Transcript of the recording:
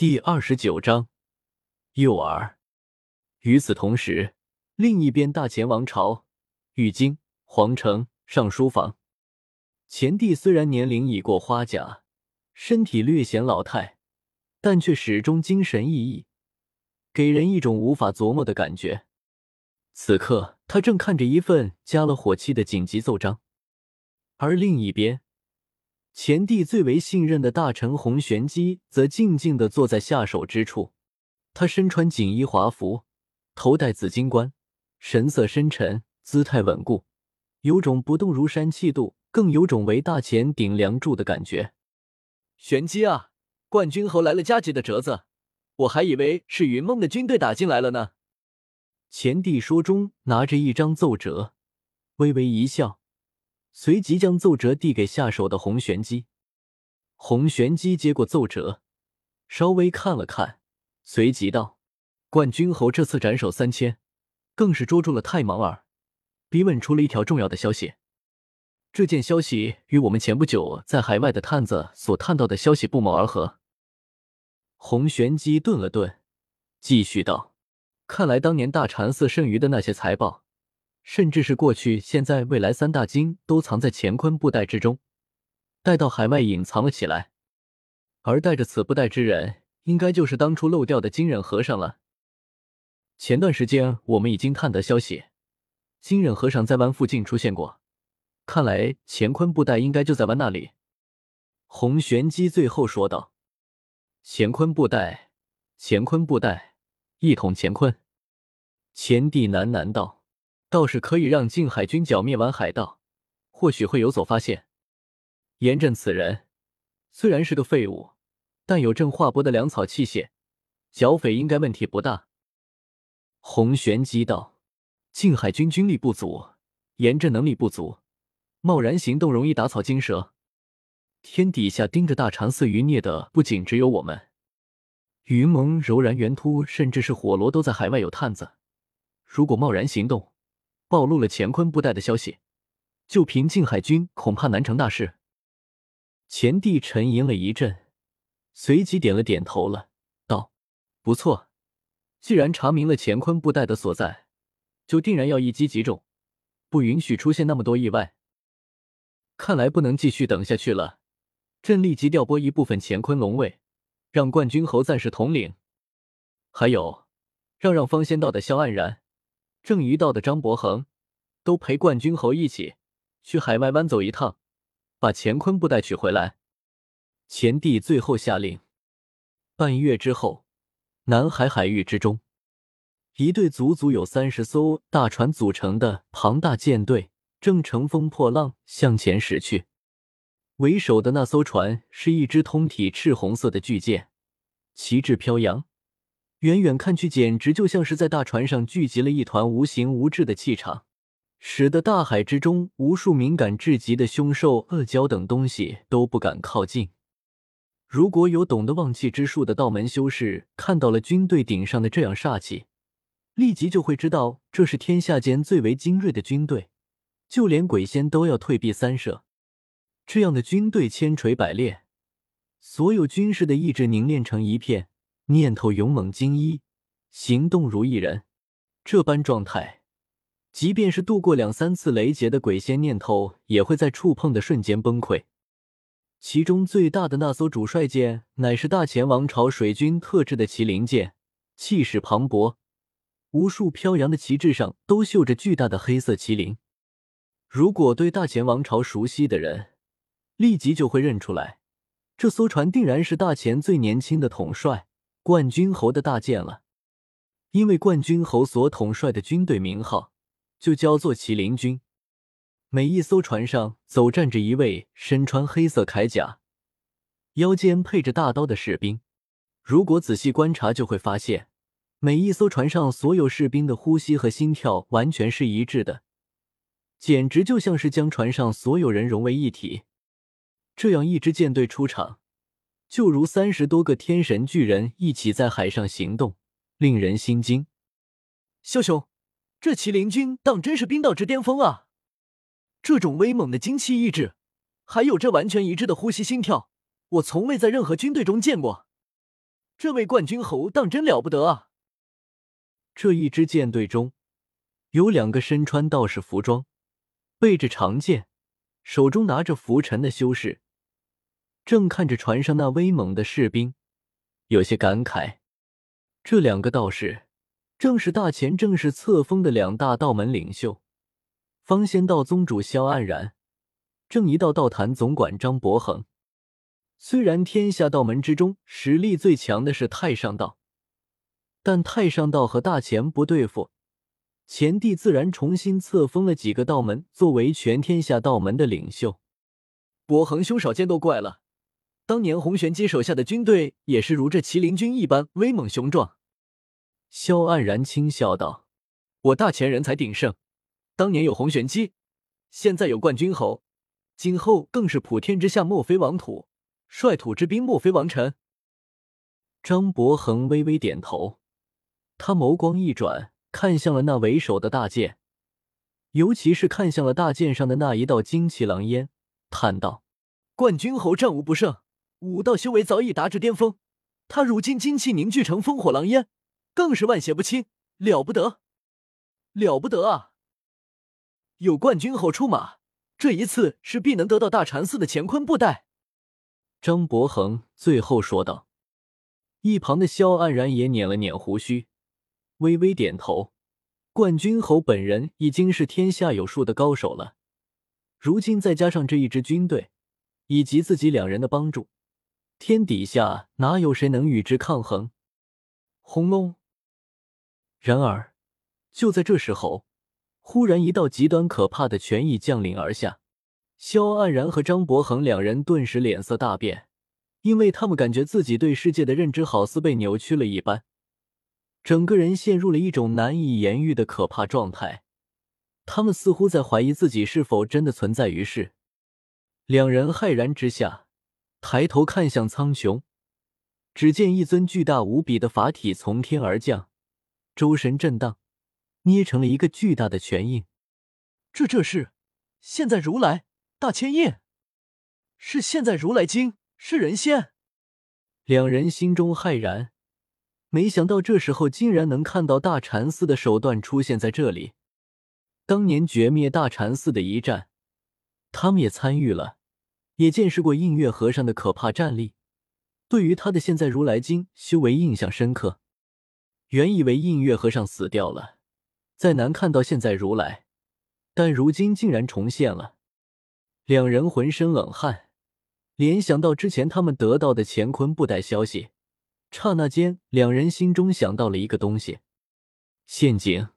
第二十九章诱饵。与此同时，另一边，大前王朝玉京皇城上书房，前帝虽然年龄已过花甲，身体略显老态，但却始终精神奕奕，给人一种无法琢磨的感觉。此刻，他正看着一份加了火漆的紧急奏章，而另一边。前帝最为信任的大臣洪玄机则静静的坐在下手之处，他身穿锦衣华服，头戴紫金冠，神色深沉，姿态稳固，有种不动如山气度，更有种为大前顶梁柱的感觉。玄机啊，冠军侯来了加急的折子，我还以为是云梦的军队打进来了呢。前帝说中，拿着一张奏折，微微一笑。随即将奏折递给下手的洪玄机，洪玄机接过奏折，稍微看了看，随即道：“冠军侯这次斩首三千，更是捉住了太盲儿，逼问出了一条重要的消息。这件消息与我们前不久在海外的探子所探到的消息不谋而合。”洪玄机顿了顿，继续道：“看来当年大禅寺剩余的那些财宝。”甚至是过去、现在、未来三大金都藏在乾坤布袋之中，带到海外隐藏了起来。而带着此布袋之人，应该就是当初漏掉的金忍和尚了。前段时间我们已经探得消息，金忍和尚在湾附近出现过，看来乾坤布袋应该就在湾那里。洪玄机最后说道：“乾坤布袋，乾坤布袋，一统乾坤。”前帝喃喃道。倒是可以让靖海军剿灭完海盗，或许会有所发现。严震此人虽然是个废物，但有朕化拨的粮草器械，剿匪应该问题不大。洪玄机道：“靖海军军力不足，严震能力不足，贸然行动容易打草惊蛇。天底下盯着大禅寺余孽的不仅只有我们，云蒙、柔然、元突，甚至是火罗都在海外有探子。如果贸然行动，”暴露了乾坤布袋的消息，就凭靖海军恐怕难成大事。前帝沉吟了一阵，随即点了点头了，道：“不错，既然查明了乾坤布袋的所在，就定然要一击即中，不允许出现那么多意外。看来不能继续等下去了，朕立即调拨一部分乾坤龙卫，让冠军侯暂时统领，还有，让让方仙道的萧黯然。”正一道的张伯恒都陪冠军侯一起去海外湾走一趟，把乾坤布袋取回来。前帝最后下令。半月之后，南海海域之中，一队足足有三十艘大船组成的庞大舰队正乘风破浪向前驶去。为首的那艘船是一只通体赤红色的巨舰，旗帜飘扬。远远看去，简直就像是在大船上聚集了一团无形无质的气场，使得大海之中无数敏感至极的凶兽、恶蛟等东西都不敢靠近。如果有懂得旺气之术的道门修士看到了军队顶上的这样煞气，立即就会知道这是天下间最为精锐的军队，就连鬼仙都要退避三舍。这样的军队千锤百炼，所有军士的意志凝练成一片。念头勇猛精一，行动如一人，这般状态，即便是度过两三次雷劫的鬼仙念头，也会在触碰的瞬间崩溃。其中最大的那艘主帅舰，乃是大前王朝水军特制的麒麟舰，气势磅礴，无数飘扬的旗帜上都绣着巨大的黑色麒麟。如果对大前王朝熟悉的人，立即就会认出来，这艘船定然是大前最年轻的统帅。冠军侯的大舰了，因为冠军侯所统帅的军队名号就叫做麒麟军。每一艘船上走站着一位身穿黑色铠甲、腰间配着大刀的士兵。如果仔细观察，就会发现每一艘船上所有士兵的呼吸和心跳完全是一致的，简直就像是将船上所有人融为一体。这样一支舰队出场。就如三十多个天神巨人一起在海上行动，令人心惊。萧兄，这麒麟军当真是兵道之巅峰啊！这种威猛的精气意志，还有这完全一致的呼吸心跳，我从未在任何军队中见过。这位冠军侯当真了不得啊！这一支舰队中有两个身穿道士服装、背着长剑、手中拿着拂尘的修士，正看着船上那威猛的士兵，有些感慨。这两个道士正是大前正式册封的两大道门领袖，方仙道宗主萧黯然，正一道道坛总管张伯恒。虽然天下道门之中实力最强的是太上道，但太上道和大前不对付，前帝自然重新册封了几个道门作为全天下道门的领袖。伯恒兄少见多怪了，当年洪玄机手下的军队也是如这麒麟军一般威猛雄壮。萧黯然轻笑道：“我大前人才鼎盛，当年有洪玄机，现在有冠军侯，今后更是普天之下莫非王土。”率土之滨，莫非王臣。张伯恒微微点头，他眸光一转，看向了那为首的大剑，尤其是看向了大剑上的那一道金气狼烟，叹道：“冠军侯战无不胜，武道修为早已达至巅峰。他如今精气凝聚成烽火狼烟，更是万邪不侵，了不得，了不得啊！有冠军侯出马，这一次是必能得到大禅寺的乾坤布袋。”张伯恒最后说道：“一旁的萧黯然也捻了捻胡须，微微点头。冠军侯本人已经是天下有数的高手了，如今再加上这一支军队，以及自己两人的帮助，天底下哪有谁能与之抗衡？”轰隆！然而，就在这时候，忽然一道极端可怕的权意降临而下。萧黯然和张伯恒两人顿时脸色大变，因为他们感觉自己对世界的认知好似被扭曲了一般，整个人陷入了一种难以言喻的可怕状态。他们似乎在怀疑自己是否真的存在于世。两人骇然之下，抬头看向苍穹，只见一尊巨大无比的法体从天而降，周身震荡，捏成了一个巨大的拳印。这这是现在如来。大千印是现在如来经是人仙，两人心中骇然，没想到这时候竟然能看到大禅寺的手段出现在这里。当年绝灭大禅寺的一战，他们也参与了，也见识过映月和尚的可怕战力，对于他的现在如来经修为印象深刻。原以为映月和尚死掉了，再难看到现在如来，但如今竟然重现了。两人浑身冷汗，联想到之前他们得到的乾坤布袋消息，刹那间，两人心中想到了一个东西：陷阱。